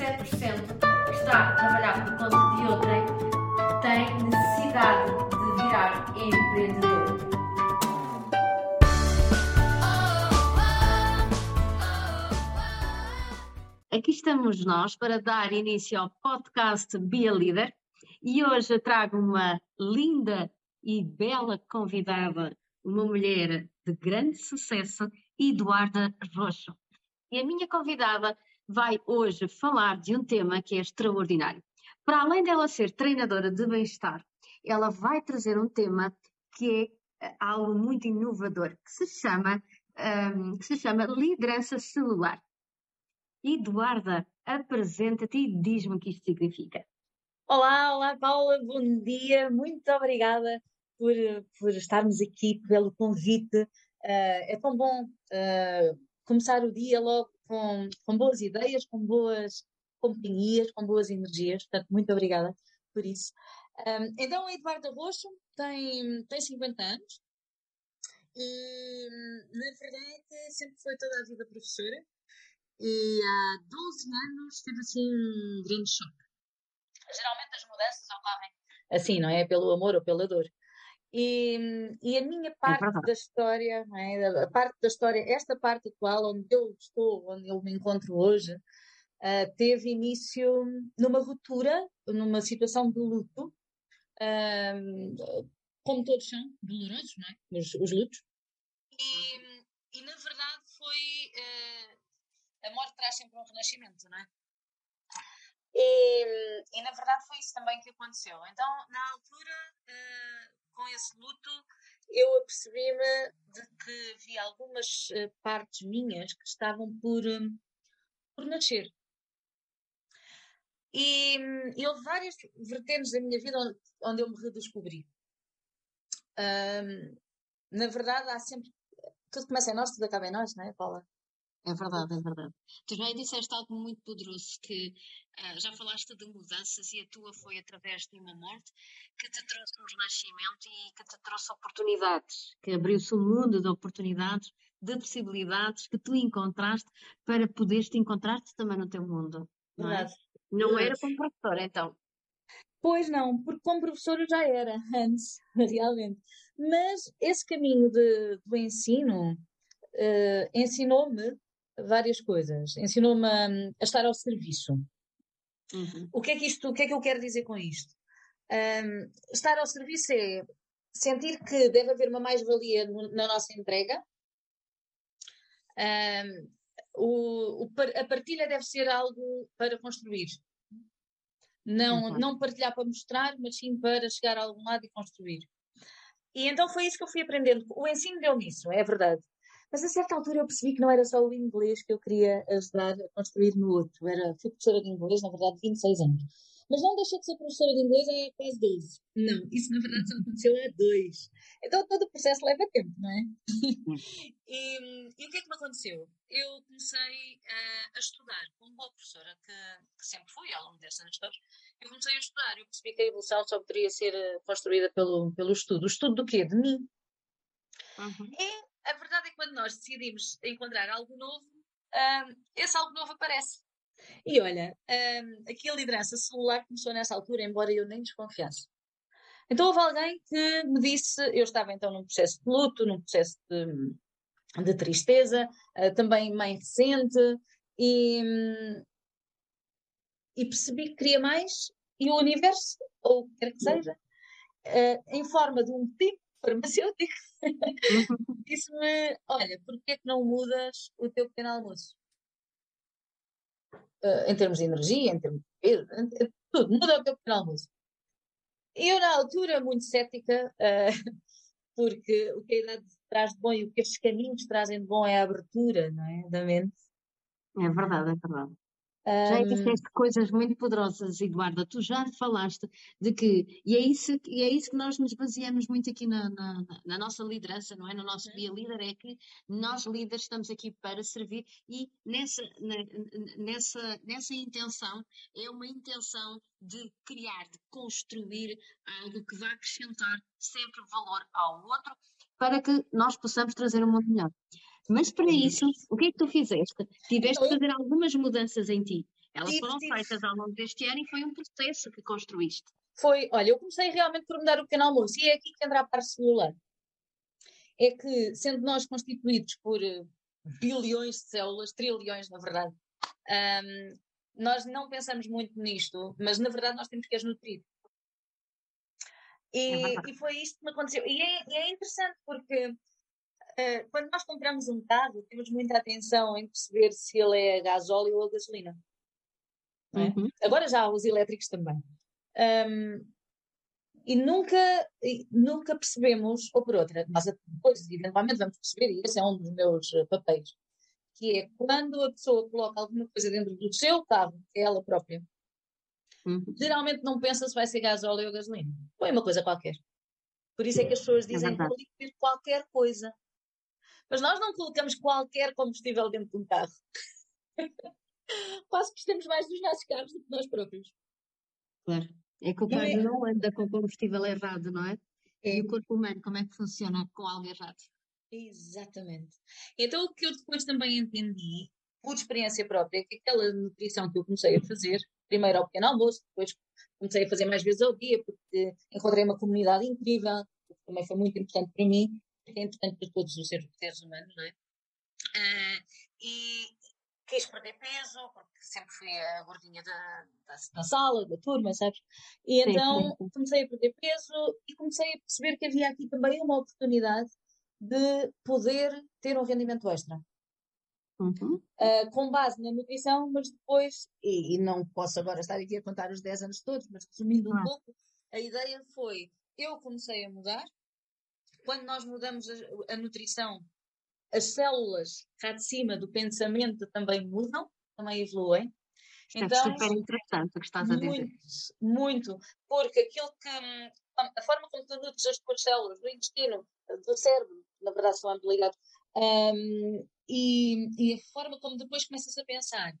que está a trabalhar por conta de outrem tem necessidade de virar empreendedor. Aqui estamos nós para dar início ao podcast Be a Leader e hoje trago uma linda e bela convidada, uma mulher de grande sucesso, Eduarda Roxo. E a minha convidada vai hoje falar de um tema que é extraordinário. Para além dela ser treinadora de bem-estar, ela vai trazer um tema que é eh, algo muito inovador, que se chama, um, que se chama liderança celular. Eduarda, apresenta-te e diz-me o que isto significa. Olá, olá Paula, bom dia, muito obrigada por, por estarmos aqui, pelo convite. Uh, é tão bom uh, começar o dia logo com, com boas ideias, com boas companhias, com boas energias. Portanto, muito obrigada por isso. Um, então, a Eduarda Roxo tem, tem 50 anos e, na verdade, sempre foi toda a vida professora. E há 12 anos teve assim um grande choque. Geralmente as mudanças ocorrem assim, não é? Pelo amor ou pela dor. E, e a minha é parte é da história, é? a parte da história, esta parte atual, onde eu estou, onde eu me encontro hoje, uh, teve início numa ruptura, numa situação de luto, uh, como todos são, dolorosos, não é? Os, os lutos. E, e, na verdade foi. Uh, a morte traz sempre um renascimento, não é? E, e, na verdade foi isso também que aconteceu. Então, na altura, uh, com esse luto, eu apercebi-me de que havia algumas uh, partes minhas que estavam por, um, por nascer. E, e houve várias vertentes da minha vida onde, onde eu me redescobri. Um, na verdade, há sempre. Tudo começa em nós, tudo acaba em nós, não é, Paula? É verdade, é verdade. Tu já disseste algo muito poderoso que uh, já falaste de mudanças e a tua foi através de uma morte que te trouxe um renascimento e que te trouxe oportunidades, que abriu-se um mundo de oportunidades, de possibilidades que tu encontraste para poderes te encontrar também no teu mundo. Não, é? não era como professora, então. Pois não, porque como professora já era antes, realmente. Mas esse caminho de, do ensino uh, ensinou-me várias coisas. Ensinou-me a, a, estar ao serviço. Uhum. O que é que isto, o que é que eu quero dizer com isto? Um, estar ao serviço é sentir que deve haver uma mais-valia na nossa entrega. Um, o, o, a partilha deve ser algo para construir. Não, uhum. não partilhar para mostrar, mas sim para chegar a algum lado e construir. E então foi isso que eu fui aprendendo. O ensino deu-me isso, é verdade. Mas a certa altura eu percebi que não era só o inglês que eu queria ajudar a construir no outro. Era, fui professora de inglês, na verdade, 26 anos. Mas não deixei de ser professora de inglês há quase 12. Não, isso na verdade só aconteceu há dois. Então todo o processo leva tempo, não é? e, e, o que é que me aconteceu? Eu comecei uh, a estudar, como boa professora que, que, sempre fui ao longo destes anos todos, eu comecei a estudar. Eu percebi que a evolução só poderia ser uh, construída pelo, pelo estudo. O estudo do quê? De mim. Uhum. E a verdade é que quando nós decidimos encontrar algo novo, um, esse algo novo aparece. E olha, um, aqui a liderança celular começou nessa altura, embora eu nem desconfiasse. Então houve alguém que me disse, eu estava então num processo de luto, num processo de, de tristeza, uh, também mãe recente, e, um, e percebi que queria mais, e o universo, ou o que quer que seja, uh, em forma de um tipo farmacêutico, disse-me: Olha, porquê é que não mudas o teu pequeno almoço? Uh, em termos de energia, em termos de peso, tudo, muda o teu pequeno almoço. Eu, na altura, muito cética, uh, porque o que a idade traz de bom e o que estes caminhos trazem de bom é a abertura não é? da mente. É verdade, é verdade. Já disseste coisas muito poderosas, Eduarda. Tu já falaste de que, e é isso, e é isso que nós nos baseamos muito aqui na, na, na nossa liderança, não é? No nosso Via Líder, é que nós líderes estamos aqui para servir e nessa, nessa, nessa intenção, é uma intenção de criar, de construir algo que vai acrescentar sempre valor ao outro para que nós possamos trazer um mundo melhor. Mas para isso, o que é que tu fizeste? Tiveste de fazer algumas mudanças em ti. Elas foram feitas ao longo deste ano e foi um processo que construíste. Foi, olha, eu comecei realmente por mudar o pequeno almoço e é aqui que entra a parte celular. É que, sendo nós constituídos por eh, bilhões de células, trilhões na verdade, um, nós não pensamos muito nisto, mas na verdade nós temos que as nutrir. E, é e foi isto que me aconteceu. E é, é interessante porque quando nós compramos um carro, temos muita atenção em perceber se ele é a gasóleo ou a gasolina. É? Uhum. Agora já há os elétricos também. Um, e nunca, nunca percebemos, ou por outra, nós depois eventualmente vamos perceber, e esse é um dos meus eh, papéis, que é quando a pessoa coloca alguma coisa dentro do seu carro, que é ela própria, uhum. geralmente não pensa se vai ser gasóleo ou gasolina. Põe uma coisa qualquer. Por isso é que as pessoas é dizem é que qualquer coisa. Mas nós não colocamos qualquer combustível dentro de um carro. Quase gostamos mais dos nossos carros do que nós próprios. Claro. É que o carro é. não anda com combustível errado, não é? é? E o corpo humano, como é que funciona com algo errado? Exatamente. Então, o que eu depois também entendi, por experiência própria, é que aquela nutrição que eu comecei a fazer, primeiro ao pequeno almoço, depois comecei a fazer mais vezes ao dia, porque encontrei uma comunidade incrível, que também foi muito importante para mim, porque é para todos os seres humanos, não é? Uh, e quis perder peso, porque sempre fui a gordinha da, da, da sala, da turma, sabes? E então sim, sim. comecei a perder peso e comecei a perceber que havia aqui também uma oportunidade de poder ter um rendimento extra. Uhum. Uh, com base na nutrição, mas depois, e, e, não posso agora estar aqui a contar os 10 anos todos, mas resumindo um uhum. pouco, a ideia foi: eu comecei a mudar. Quando nós mudamos a, a nutrição, as células cá de cima do pensamento também mudam, também evoluem. Isto é então, é super interessante o que estás a dizer. Muito, muito, porque aquilo que a forma como tu nutres as tuas células do intestino, do cérebro, na verdade são ambos ligados, um, e, e, a forma como depois começas a pensar,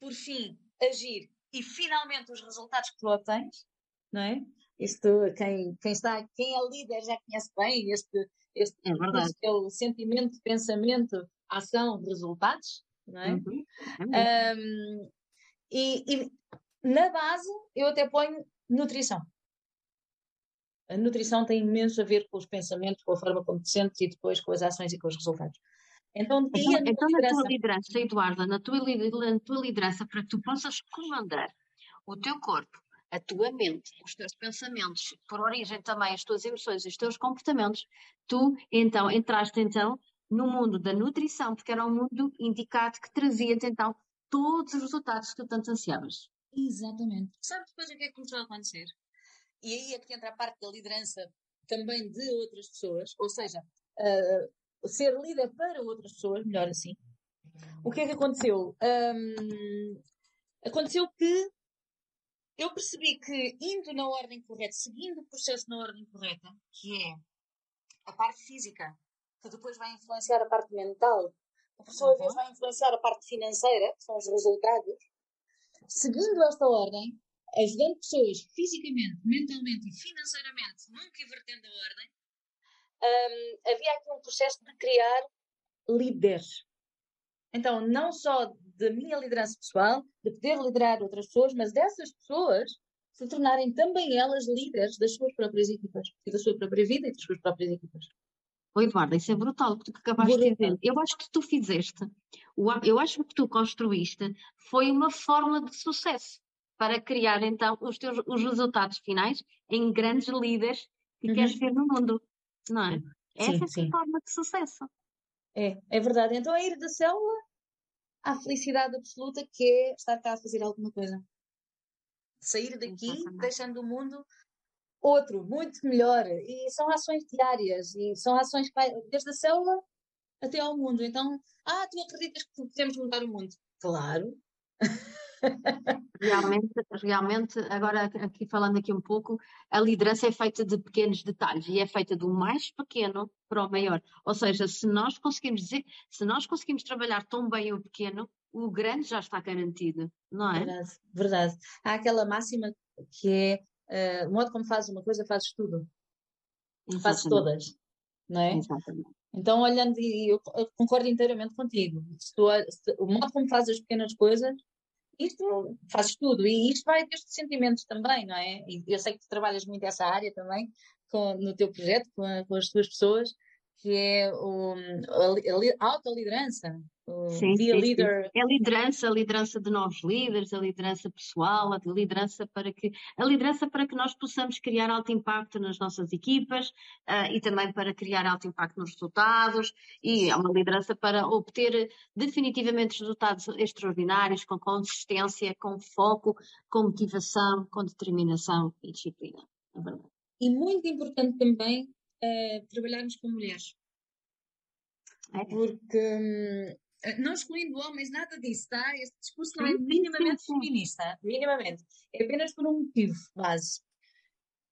por fim, agir e finalmente os resultados que tu obtens, não é? Isto, quem, quem está, quem é líder já conhece bem este, este é verdade. Este, sentimento, pensamento, ação, resultados, não é? Uhum. É um, e, e na base eu até ponho nutrição. A nutrição tem imenso a ver com os pensamentos, com a forma como te sentes e depois com as ações e com os resultados. Então, então, então na tua liderança, Eduarda, na tua, na tua liderança, para que tu possas comandar o teu corpo, a tua mente, os teus pensamentos, por origem também as tuas emoções, os teus comportamentos, tu então entraste então no mundo da nutrição, porque era um mundo indicado que trazia-te então todos os resultados que tu tanto ansiavas. Exatamente. Sabe depois o que é que começou a acontecer? E aí é que entra a parte da liderança também de outras pessoas, ou seja, uh, ser líder para outras pessoas, melhor assim. O que é que aconteceu? Um, aconteceu que eu percebi que indo na ordem correta, seguindo o processo na ordem correta, que é a parte física, que depois vai influenciar a parte mental, por sua uhum. vez vai influenciar a parte financeira, que são os resultados, seguindo esta ordem, ajudando pessoas fisicamente, mentalmente e financeiramente, nunca invertendo a ordem, um, havia aqui um processo de criar líderes. Então, não só da minha liderança pessoal, de poder liderar outras pessoas, mas dessas pessoas se tornarem também elas líderes das suas próprias equipas e da sua própria vida e das suas próprias equipas. Oh, Eduardo, isso é brutal o que tu acabaste brutal. de dizer. Eu acho que tu fizeste, eu acho que tu construíste foi uma fórmula de sucesso para criar então os teus os resultados finais em grandes líderes que uhum. queres ver no mundo, não é? Essa sim, é a forma de sucesso. É, é verdade. Então é ir da célula à felicidade absoluta que é estar cá a fazer alguma coisa. Sair daqui deixando o mundo outro, muito melhor. E são ações diárias e são ações desde a célula até ao mundo. Então, ah, tu acreditas que podemos mudar o mundo? Claro. Realmente, realmente, agora aqui falando aqui um pouco, a liderança é feita de pequenos detalhes e é feita do mais pequeno para o maior. Ou seja, se nós conseguimos dizer, se nós conseguimos trabalhar tão bem o pequeno, o grande já está garantido, não é? Verdade, verdade. Há aquela máxima que é uh, o modo como fazes uma coisa, fazes tudo. Exatamente. Fazes todas, não é? Exatamente. Então, olhando, e eu concordo inteiramente contigo. Se tu, se, o modo como fazes as pequenas coisas isto fazes tudo e isto vai desde sentimentos também, não é? E eu sei que tu trabalhas muito essa área também com, no teu projeto, com, a, com as tuas pessoas, que é o, a, a autoliderança. Sim, sim, leader. Sim. É a liderança, a liderança de novos líderes, a liderança pessoal, a liderança para que a liderança para que nós possamos criar alto impacto nas nossas equipas uh, e também para criar alto impacto nos resultados e é uma liderança para obter definitivamente resultados extraordinários com consistência, com foco, com motivação, com determinação e disciplina. É verdade. E muito importante também uh, trabalharmos com mulheres. É. Porque, hum, não excluindo homens, nada disso, tá? Este discurso não é minimamente feminista, minimamente. É apenas por um motivo base.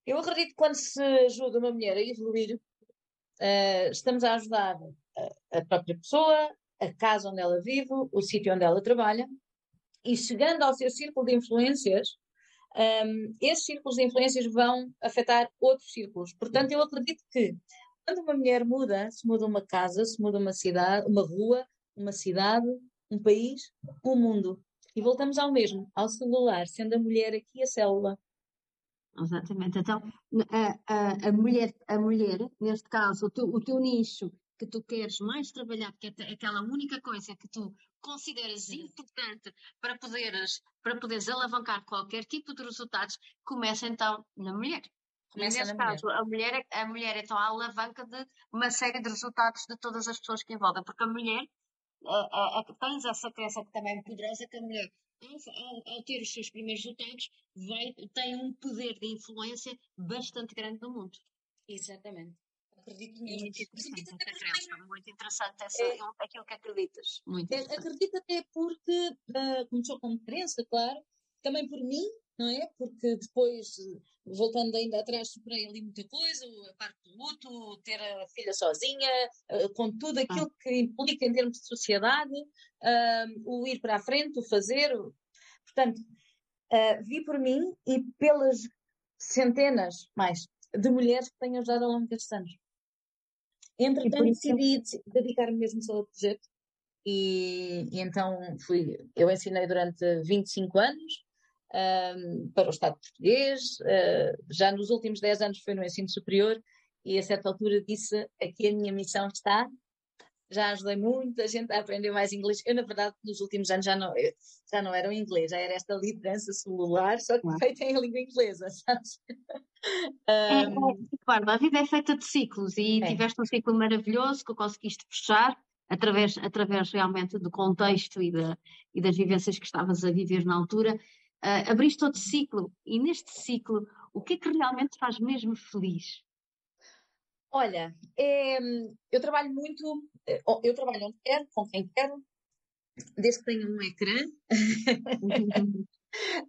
Eu acredito que quando se ajuda uma mulher a evoluir, uh, estamos a ajudar a, a própria pessoa, a casa onde ela vive, o sítio onde ela trabalha, e chegando ao seu círculo de influências, um, esses círculos de influências vão afetar outros círculos. Portanto, eu acredito que quando uma mulher muda, se muda uma casa, se muda uma cidade, uma rua, uma cidade, um país, um mundo. E voltamos ao mesmo, ao celular, sendo a mulher aqui a célula. Exatamente. Então, a, a, a, mulher, a mulher, neste caso, o teu, o teu nicho que tu queres mais trabalhar, que é aquela única coisa que tu consideras importante para poderes, para poderes alavancar qualquer tipo de resultados, começa então na mulher. Começa Neste caso, mulher. A, mulher é, a mulher é então a alavanca de uma série de resultados de todas as pessoas que envolvem, porque a mulher, a, a, a, tens essa crença que também é poderosa, que a mulher, ao, ao, ter os seus primeiros resultados, vai, tem um poder de influência bastante grande no mundo. Exatamente. Acredito mesmo. Muito interessante essa crença, muito interessante essa, é, aquilo que acreditas. Muito é, acredito até porque uh, começou como crença, claro, também por mim, não é? Porque depois, voltando ainda atrás, superei ali muita coisa, a parte do luto, ter a filha sozinha, uh, com tudo ah. aquilo ah. que implica em termos de sociedade, uh, o ir para a frente, o fazer. Portanto, vi por mim e pelas centenas mais de mulheres que tenho ajudado ao longo destes anos. Entretanto, decidi dedicar-me mesmo só ao projeto. E, e, então fui, eu ensinei durante 25 anos um, para o Estado português, uh, já nos últimos 10 anos foi no ensino superior e a certa altura disse aqui a minha missão está, já ajudei muita gente a aprender mais inglês. Eu, na verdade, nos últimos anos já não, já não era o inglês, já era esta liderança celular, só que feita em língua inglesa, sabes? um... é, claro, a vida é feita de ciclos e é. tiveste um ciclo maravilhoso que conseguiste fechar através, através realmente do contexto e, da, e das vivências que estavas a viver na altura. Uh, abriste outro ciclo e neste ciclo, o que é que realmente faz mesmo feliz? Olha, é, eu trabalho muito, eh, eu trabalho onde quero, com quem quero, desde que tenha um ecrã,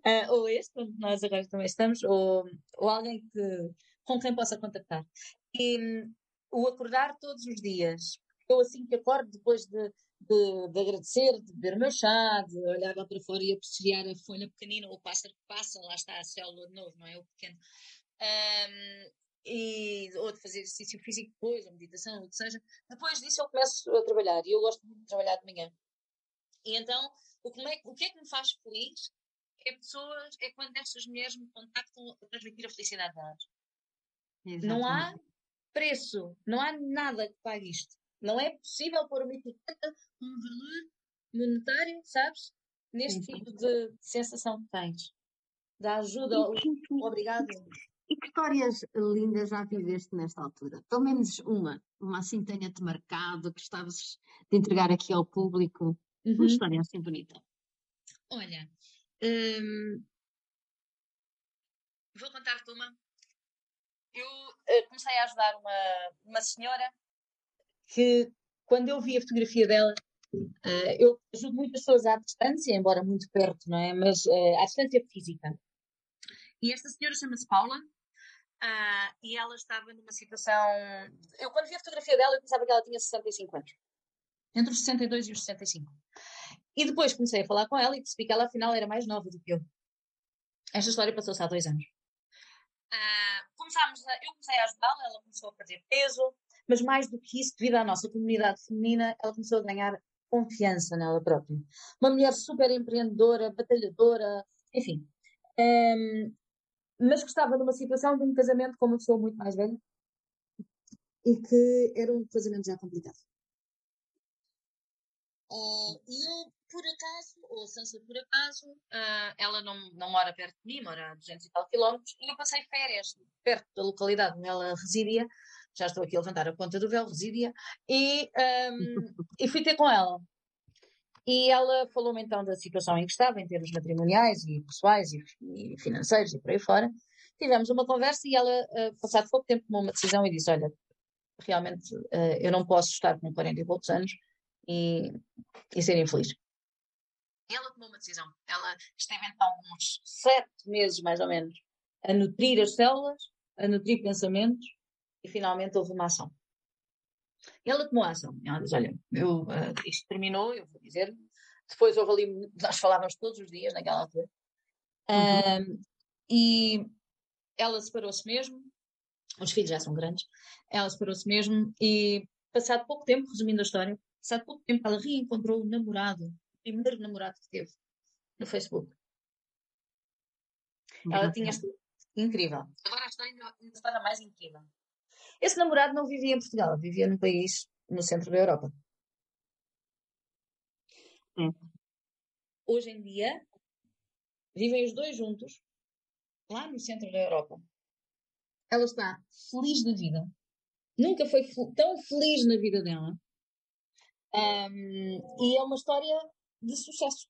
uh, ou este, onde nós agora também estamos, ou, ou alguém que, com quem possa contactar. E o acordar todos os dias, eu assim que acordo, depois de, de, de, agradecer, de beber o meu chá, de olhar lá para fora e apreciar a folha pequenina, ou o pássaro que passa, lá está a célula de novo, não é? O pequeno. Um, e, ou de fazer exercício físico depois, ou meditação, o que seja. Depois disso eu começo a trabalhar e eu gosto muito de trabalhar de manhã. E então, o que, é, o que é que me faz feliz é pessoas, é quando estas mulheres me contactam a transmitir a felicidade delas. Não há preço, não há nada que pague isto. Não é possível pôr uma etiqueta, um valor monetário, sabes? Neste tipo de sensação que tens. Da ajuda, obrigado. E que histórias lindas já viveste nesta altura? Pelo menos uma, uma assim tenha-te marcado, que estavas de entregar aqui ao público. Uhum. Uma história assim bonita. Olha, hum, vou contar-te uma. Eu uh, comecei a ajudar uma, uma senhora que, quando eu vi a fotografia dela, uh, eu ajudo muitas pessoas à distância, embora muito perto, não é? Mas uh, à distância física. E esta senhora chama-se Paula Uh, e ela estava numa situação. Eu, quando vi a fotografia dela, eu pensava que ela tinha 65 anos. Entre os 62 e os 65. E depois comecei a falar com ela e percebi que ela, afinal, era mais nova do que eu. Esta história passou-se há dois anos. Uh, começámos a, eu comecei a ajudá-la, ela começou a perder peso, mas mais do que isso, devido à nossa comunidade feminina, ela começou a ganhar confiança nela própria. Uma mulher super empreendedora, batalhadora, enfim. Um, mas que estava numa situação de um casamento com uma pessoa muito mais velha e que era um casamento já complicado. Uh, e eu, por acaso, ou Sansa por acaso, uh, ela não, não mora perto de mim, mora a 200 e tal quilómetros, e eu passei férias perto da localidade onde ela residia, já estou aqui a levantar a ponta do véu, residia, e, um, e fui ter com ela. E ela falou-me então da situação em que estava, em termos matrimoniais e pessoais e, e financeiros e por aí fora. Tivemos uma conversa e ela, uh, passado pouco tempo, tomou uma decisão e disse: Olha, realmente uh, eu não posso estar com 40 e poucos anos e, e ser infeliz. Ela tomou uma decisão. Ela esteve então uns sete meses, mais ou menos, a nutrir as células, a nutrir pensamentos e finalmente houve uma ação. Ela tomou ação. Ela diz: Olha, eu, uh, isto terminou, eu vou dizer. Depois houve ali, nós falávamos todos os dias naquela altura. Uhum. e ela separou-se mesmo. Os filhos já são grandes. Ela separou-se mesmo e, passado pouco tempo, resumindo a história, passado pouco tempo, ela reencontrou o namorado, o primeiro namorado que teve no Facebook. Ela tinha. Incrível. Agora a história ainda, ainda está mais incrível. Esse namorado não vivia em Portugal, vivia num país no centro da Europa. Hum. Hoje em dia, vivem os dois juntos, lá no centro da Europa. Ela está feliz da vida. Nunca foi tão feliz na vida dela. Um, e é uma história de sucesso.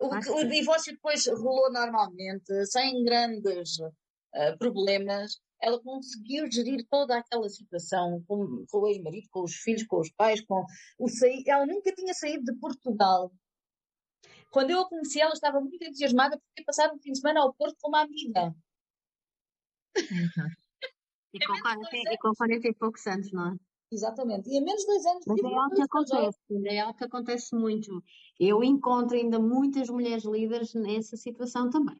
O, o divórcio depois rolou normalmente, sem grandes uh, problemas ela conseguiu gerir toda aquela situação com, com o ex-marido, com os filhos, com os pais, com o sair. Ela nunca tinha saído de Portugal. Quando eu a conheci, ela estava muito entusiasmada por ter passado um fim de semana ao Porto com uma amiga. Uhum. E, com 40, e com 40 e poucos anos, não é? Exatamente. E a menos de dois anos. Mas é algo que acontece, é algo que acontece muito. Eu encontro ainda muitas mulheres líderes nessa situação também.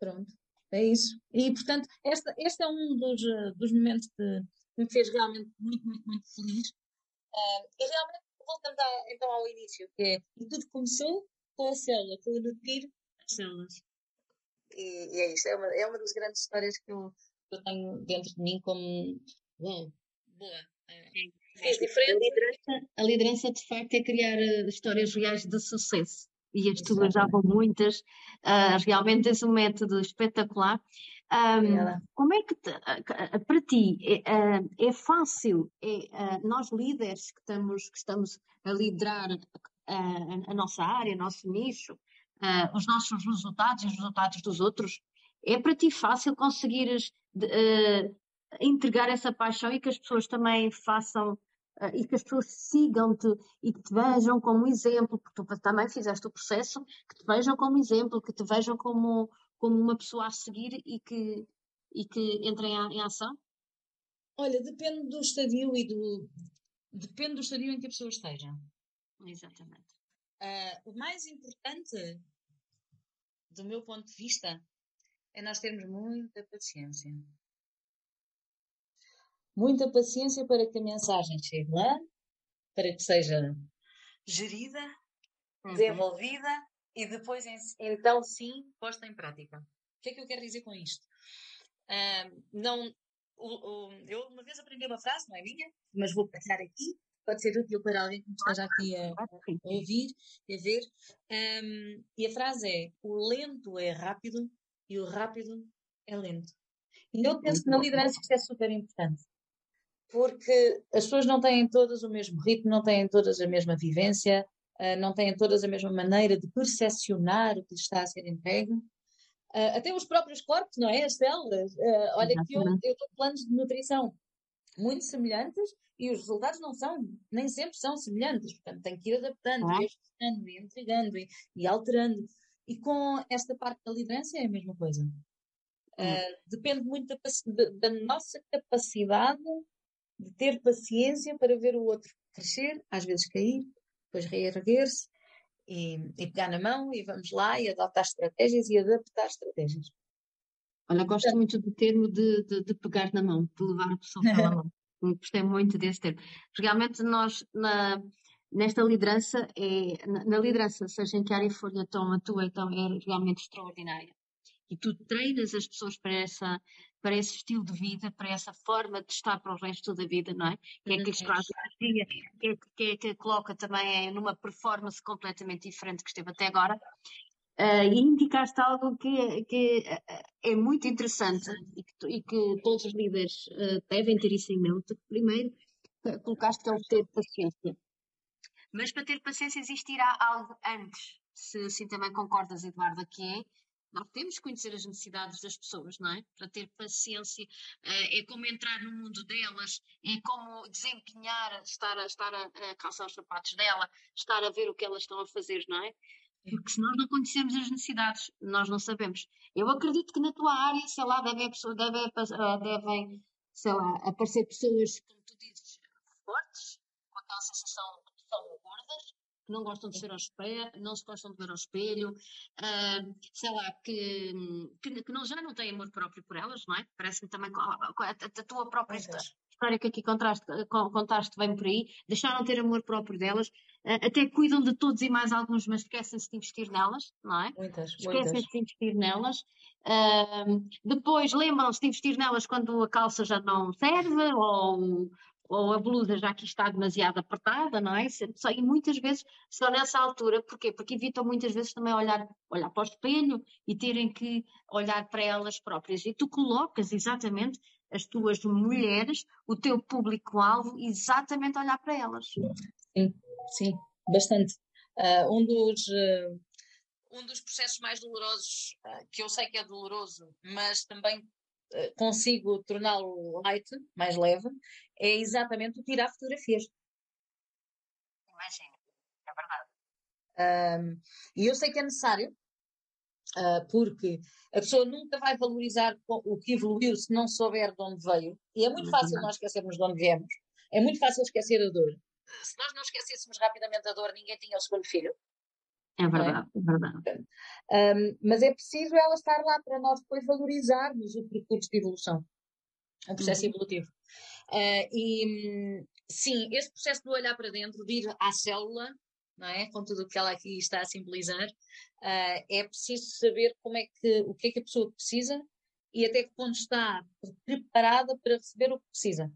Pronto. É isso. E, portanto, esta, este é um dos, eh, dos momentos que me fez realmente muito, muito, muito feliz. Uh, e realmente, voltando a, então ao início, que é, e tudo começou com a célula, com o nutrir as células. E, e, é isso, é uma, é uma das grandes histórias que eu, que eu tenho dentro de mim como, uau, boa. É, diferente. A liderança, a liderança, de facto, é criar uh, histórias reais de sucesso e as tuas já vão muitas, uh, realmente és um método espetacular. Um, como é que, te, uh, para ti, é, é fácil, é, nós líderes que estamos, que estamos a liderar a, a nossa área, o nosso nicho, os nossos resultados e os resultados dos outros, é para ti fácil conseguires entregar essa paixão e que as pessoas também façam uh, e que as pessoas sigam-te e que te vejam como exemplo, porque tu também fizeste o processo, que te vejam como exemplo, que te vejam como, como uma pessoa a seguir e que, e que entrem em ação? Olha, depende do estadio e do. Depende do estadio em que a pessoa esteja. Exatamente. Uh, o mais importante, do meu ponto de vista, é nós termos muita paciência muita paciência para que a mensagem chegue lá, para que seja gerida, uhum. desenvolvida e depois então sim posta em prática. O que é que eu quero dizer com isto? Uh, não, o, o, eu uma vez aprendi uma frase, não é minha, mas vou partilhar aqui, pode ser útil para alguém que esteja aqui a, a ouvir e a ver. Um, e a frase é: o lento é rápido e o rápido é lento. E eu penso que na liderança isto é super importante porque as pessoas não têm todas o mesmo ritmo, não têm todas a mesma vivência, uh, não têm todas a mesma maneira de percepcionar o que lhes está a ser entregue. Uh, até os próprios corpos, não é? As células. Uh, olha que eu, eu estou planos de nutrição muito semelhantes e os resultados não são, nem sempre são semelhantes. Portanto, tem que ir adaptando, ah. e ajustando, e entregando, e, e, alterando. E com esta parte da liderança é a mesma coisa. Uh, depende muito da, da, nossa capacidade de ter paciência para ver o outro crescer, às vezes cair, depois reerguer-se e, e, pegar na mão e vamos lá e adotar estratégias e adaptar estratégias. Olha, gosto muito do termo de, de, de, pegar na mão, de levar a pessoa pela mão. Gostei muito desse termo. Realmente nós, na, nesta liderança, é, na, na liderança, seja em que área for, então a tua então, é realmente extraordinária. E tu treinas as pessoas para, essa, para esse estilo de vida, para essa forma de estar para o resto da vida, não é? Que é que lhes traz energia, que é que, é que coloca também numa performance completamente diferente que esteve até agora. Uh, e indicaste algo que, que é muito interessante e que, e que todos os líderes uh, devem ter isso em mente. Primeiro, colocaste que é o ter paciência. Mas para ter paciência existirá algo antes, se assim também concordas, Eduardo, que é nós temos que conhecer as necessidades das pessoas, não é? Para ter paciência, é como entrar no mundo delas, é como desempenhar, estar a, estar a, calçar os sapatos dela, estar a ver o que elas estão a fazer, não é? Porque se nós não conhecermos as necessidades, nós não sabemos. Eu acredito que na tua área, sei lá, devem, deve, devem sei lá, aparecer pessoas, como tu dizes, fortes, com aquela sensação de que são gordas, que não gostam de ser ao espelho, não se gostam de ver ao espelho, uh, sei lá, que, que, que, não, já não têm amor próprio por elas, não é? Parece-me também a, a, a, tua própria história que aqui contaste, contaste bem por aí, deixaram de ter amor próprio delas, até cuidam de todos e mais alguns, mas esquecem-se de investir nelas, não é? Muitas, Esquecem-se de investir nelas. Uh, depois lembram-se de investir nelas quando a calça já não serve ou, ou a blusa já aqui está demasiado apertada, não é? E muitas vezes só nessa altura, porquê? Porque evitam muitas vezes também olhar, olhar para o espelho e terem que olhar para elas próprias. E tu colocas exatamente as tuas mulheres, o teu público-alvo, exatamente olhar para elas. Sim, sim, bastante. Uh, um dos. Uh, um dos processos mais dolorosos, uh, que eu sei que é doloroso, mas também consigo torná-lo light, mais leve, é exatamente o tirar fotografias. Imagina, é verdade. Um, e eu sei que é necessário, uh, porque a pessoa nunca vai valorizar o que evoluiu se não souber de onde veio. E é muito fácil nós esquecermos de onde viemos. É muito fácil esquecer a dor. Se nós não esquecêssemos rapidamente a dor, ninguém tinha o segundo filho. É verdade, é? é verdade. Um, mas é preciso ela estar lá para nós depois valorizarmos o percurso de evolução, o processo uhum. evolutivo. Uh, e sim, esse processo de olhar para dentro, de ir à célula, não é? com tudo o que ela aqui está a simbolizar, uh, é preciso saber como é que, o que é que a pessoa precisa e até que ponto está preparada para receber o que precisa.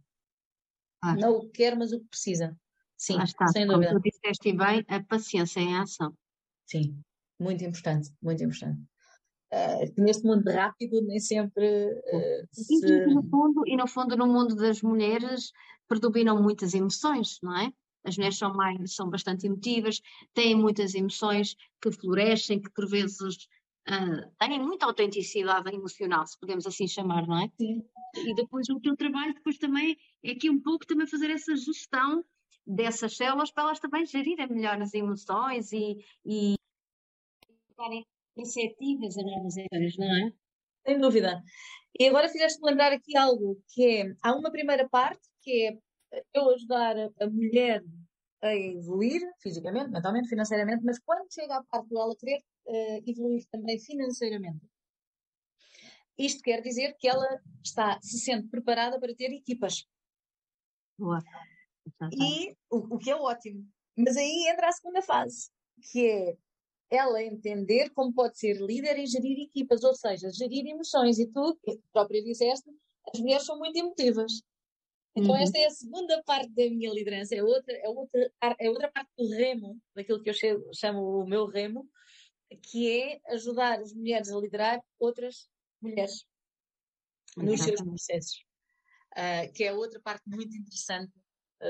Ah. Não o que quer, mas o que precisa. Sim, está. sem dúvida. Como tu disseste bem, a paciência em ação. Sim, muito importante, muito importante. Uh, neste mundo rápido nem sempre uh, se... e, no fundo, e no fundo no mundo das mulheres predominam muitas emoções, não é? As mulheres são, mais, são bastante emotivas, têm muitas emoções que florescem, que por vezes uh, têm muita autenticidade emocional, se podemos assim chamar, não é? Sim. E depois o teu trabalho depois também é aqui um pouco também fazer essa gestão dessas células para elas também gerirem melhor as emoções e, e ficarem receptivas a novas ideias, não é? Sem dúvida. E agora fizeste-me lembrar aqui algo que é, há uma primeira parte que é eu ajudar a mulher a evoluir fisicamente, mentalmente, financeiramente, mas quando chega à parte dela querer uh, evoluir também financeiramente, isto quer dizer que ela está, se sente preparada para ter equipas. Boa. E o, o que é ótimo. Mas aí entra a segunda fase, que é ela entender como pode ser líder e gerir equipas, ou seja, gerir emoções. E tu, que própria disseste, as mulheres são muito emotivas. Então, uhum. esta é a segunda parte da minha liderança, é outra, é, outra, é outra parte do remo, daquilo que eu chamo o meu remo, que é ajudar as mulheres a liderar outras mulheres nos seus processos. Uh, que é outra parte muito interessante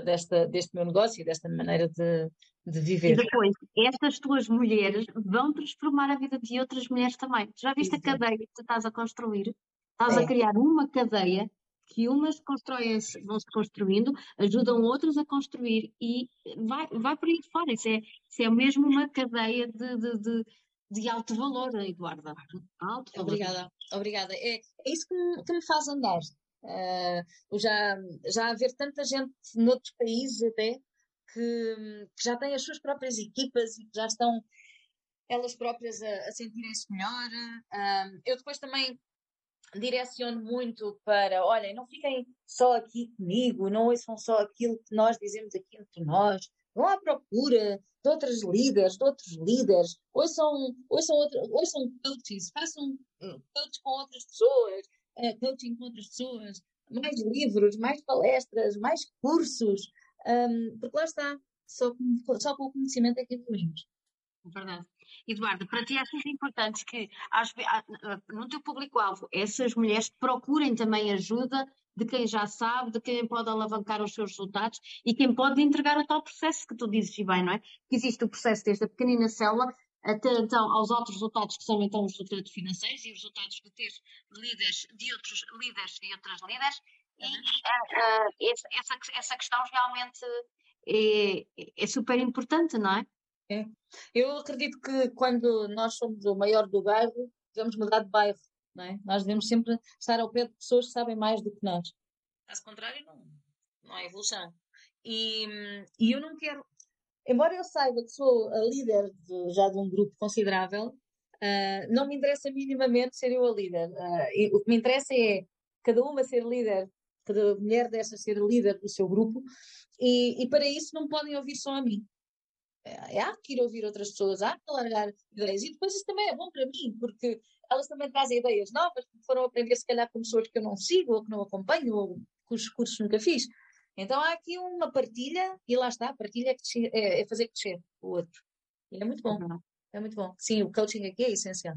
desta, deste meu negócio e desta maneira de, de viver. E depois, essas tuas mulheres vão transformar a vida de outras mulheres também. Já viste Exato. a cadeia que tu estás a construir? Estás é. a criar uma cadeia que umas constroem vão-se construindo, ajudam outras a construir e vai, vai por aí fora. Isso é, isso é mesmo uma cadeia de, de, de, de alto valor, Eduarda. Alto valor. Obrigada, obrigada. É, é isso que me, que me faz andar. Uh, já, já haver tanta gente noutros países até que, que, já têm as suas próprias equipas e que já estão elas próprias a, a sentirem-se melhor. Uh, eu depois também direciono muito para, olhem, não fiquem só aqui comigo, não ouçam só aquilo que nós dizemos aqui entre nós, vão à procura de outras líderes, de outros líderes, ouçam, ouçam, outra, ouçam coaches, façam uh, coach com outras pessoas, uh, coaching com outras pessoas, mais livros, mais palestras, mais cursos, um, porque lá está, só, só com o conhecimento é que evoluímos. Verdade. Eduardo, para ti é muito importante que no teu público-alvo essas mulheres procurem também ajuda de quem já sabe, de quem pode alavancar os seus resultados e quem pode entregar o tal processo que tu dizes bem, não é? Que existe o processo desde a pequenina célula até então aos outros resultados que são então os resultados financeiros e os resultados de ter líderes de outros líderes e outras líderes e uh, uh, essa, essa questão realmente é, é super importante, não é? É. Eu acredito que quando nós somos o maior do bairro, devemos mudar de bairro, não é? Nós devemos sempre estar ao pé de pessoas que sabem mais do que nós. Caso contrário, não, não há evolução. E, e eu não quero, embora eu saiba que sou a líder de, já de um grupo considerável, uh, não me interessa minimamente ser eu a líder. Uh, o que me interessa é cada uma ser líder, cada mulher dessa ser líder do seu grupo, e, e para isso não podem ouvir só a mim é, há que ir ouvir outras pessoas, há que largar ideias. E depois isso também é bom para mim, porque elas também trazem ideias novas, que foram aprender se calhar com pessoas que eu não sigo, ou que não acompanho, ou cujos cursos nunca fiz. Então há aqui uma partilha, e lá está, a partilha é, é, é fazer crescer o outro. E é muito bom. É muito bom. Sim, o coaching aqui é essencial.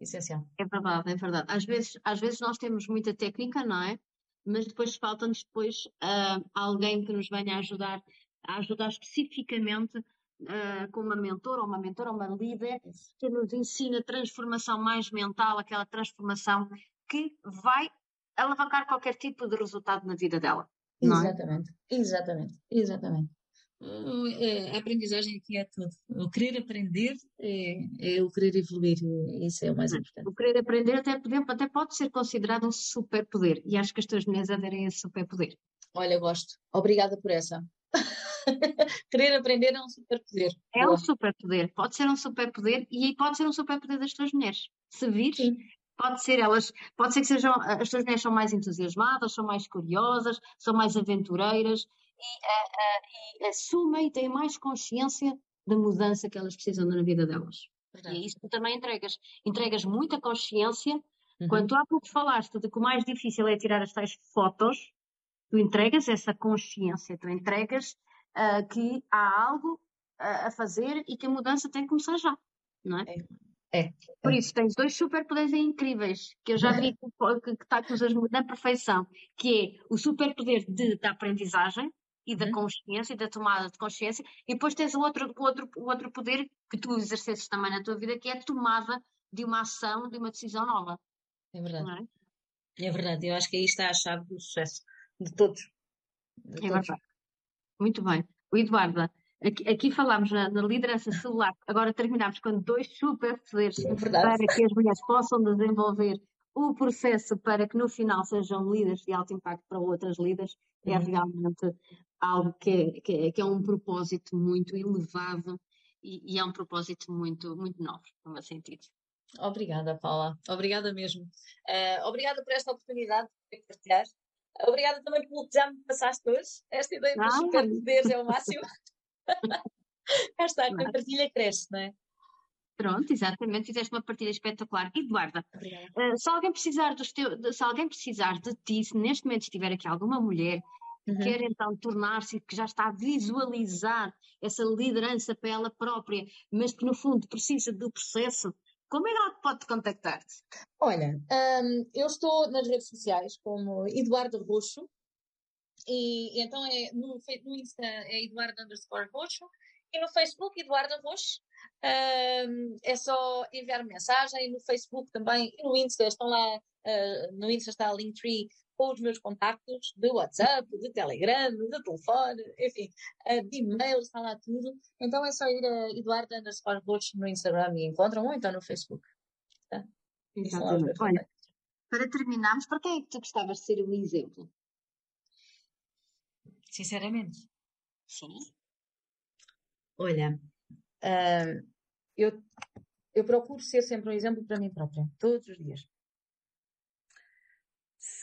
essencial. É verdade, é verdade. Às vezes, às vezes nós temos muita técnica, não é? Mas depois falta-nos depois uh, alguém que nos venha ajudar, a ajudar especificamente uh, com uma mentora ou uma mentora ou uma líder que nos ensina transformação mais mental, aquela transformação que vai alavancar qualquer tipo de resultado na vida dela. Exatamente, é? exatamente, exatamente. É, a aprendizagem aqui é tudo. O querer aprender é, é, o querer evoluir, isso é o mais importante. O querer aprender até, até pode ser considerado um superpoder e acho que as tuas mulheres aderem a esse superpoder. Olha, gosto. Obrigada por essa. Querer aprender é um superpoder. É Boa. um superpoder, pode ser um superpoder e pode ser um superpoder das tuas mulheres. Se vires, Sim. pode ser elas, pode ser que sejam, as tuas mulheres são mais entusiasmadas, são mais curiosas, são mais aventureiras e, uh, uh, e assumem e têm mais consciência da mudança que elas precisam na vida delas. Verdade. E é isso que tu também entregas. Entregas muita consciência. Uhum. Quando tu há pouco falaste de que o mais difícil é tirar as tais fotos, tu entregas essa consciência, tu entregas uh, que há algo uh, a fazer e que a mudança tem que começar já, não é? É. é. Por isso, tens dois superpoderes incríveis que eu já vi que, que, que está com os na perfeição, que é o superpoder de, da aprendizagem e da uhum. consciência e da tomada de consciência, e depois tens o outro, o outro, o outro poder que tu exerces também na tua vida, que é a tomada de uma ação, de uma decisão nova. É verdade. É? é? verdade, eu acho que aí está a chave do sucesso de todos. De é todos. verdade. Muito bem. O Eduardo, aqui, aqui falámos na, na, liderança celular, agora terminamos com dois super poderes é para que as mulheres possam desenvolver o processo para que no final sejam líderes de alto impacto para outras líderes. É uhum. É realmente algo que é, que é, que é um propósito muito elevado e, e, é um propósito muito, muito novo, no meu sentido. Obrigada, Paula. Obrigada mesmo. Uh, obrigada por esta oportunidade de partilhar Obrigada também pelo que já me passaste hoje. Esta ideia dos superpoderes é o máximo. Cá está, a partilha cresce, não é? Pronto, exatamente, fizeste uma partilha espetacular. Eduarda, uh, se alguém precisar dos teu, se alguém precisar de ti, se neste momento estiver aqui alguma mulher uhum. quer então tornar-se, que já está a visualizar essa liderança para ela própria, mas que no fundo precisa do processo, como é que ela pode contactar? Olha, um, eu estou nas redes sociais como Eduardo Roxo, e, e então é no, no Insta é Eduardo underscore Roxo, e no Facebook Eduardo Roxo. Um, é só enviar mensagem no Facebook também e no Insta estão lá uh, no Insta está a Linktree com os meus contactos de WhatsApp, de Telegram, de telefone, enfim, de e-mail, está lá tudo. Então é só ir a Eduardo underscore no Instagram e encontram, ou então no Facebook. Tá? Exatamente. Olha, para terminarmos, para quem é que tu gostavas de ser um exemplo? Sinceramente? Sim. Olha, uh, eu, eu procuro ser sempre um exemplo para mim própria, todos os dias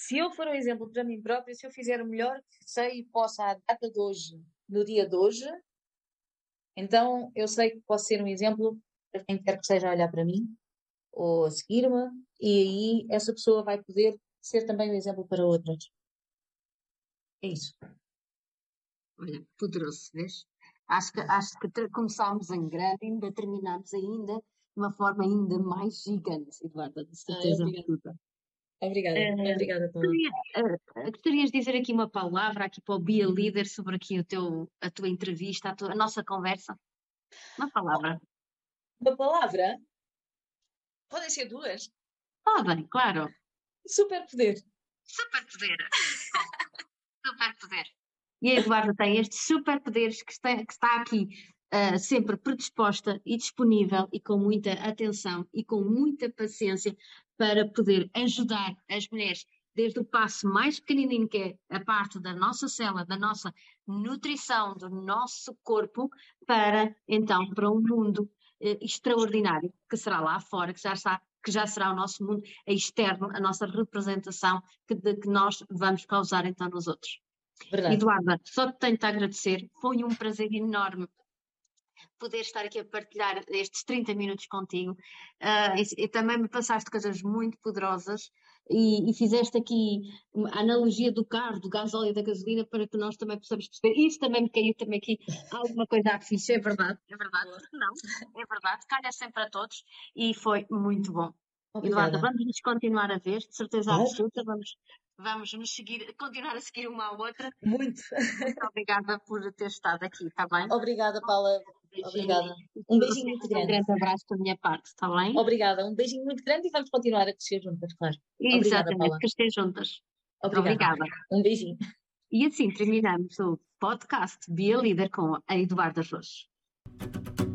se eu for um exemplo para mim própria, se eu fizer o melhor que sei e possa à data de hoje, no dia de hoje, Então, eu sei que posso ser um exemplo para quem quer que seja a olhar para mim ou a seguir-me, e aí essa pessoa vai poder ser também um exemplo para outras. É isso. Olha, poderoso, vês? Acho que, acho que começámos em grande ainda terminamos ainda de uma forma ainda mais gigante, Eduarda, de certeza absoluta. Obrigada, uh, obrigada. Gostaria, uh, gostarias de dizer aqui uma palavra aqui para o Bia Líder sobre aqui o teu, a tua entrevista, a, tua, a nossa conversa? Uma palavra. Uma palavra? Podem ser duas? Podem, claro. Superpoder. Superpoder. superpoder. E a Eduarda tem estes superpoderes que está, que está aqui uh, sempre predisposta e disponível e com muita atenção e com muita paciência para poder ajudar as mulheres desde o passo mais pequenininho, que é a parte da nossa célula, da nossa nutrição, do nosso corpo, para então para um mundo eh, extraordinário que será lá fora, que já está que já será o nosso mundo externo, a nossa representação que, de, que nós vamos causar então nos outros. Verdade. Eduarda, só te tenho-te a agradecer, foi um prazer enorme poder estar aqui a partilhar estes 30 minutos contigo. Uh, e, e, também me passaste coisas muito poderosas e, e, fizeste aqui a analogia do carro, do gasóleo e da gasolina para que nós também possamos perceber. Isso também me caiu também aqui alguma coisa à ficha, é verdade, é verdade. Não, é verdade, calha sempre a todos e foi muito bom. Obrigada. Eduardo, vamos continuar a ver, de certeza absoluta, vamos vamos nos seguir, continuar a seguir uma à outra. Muito. Muito obrigada por ter estado aqui, está bem? Obrigada, Paula. Obrigada. Um beijinho muito grande. Um grande abraço da minha parte, está bem? Obrigada. Um beijinho muito grande e vamos continuar a crescer juntas, claro. Exatamente, Obrigada, crescer juntas. Obrigada. Obrigada. Um beijinho. E assim terminamos o podcast Bia Líder com a Eduarda Rocha.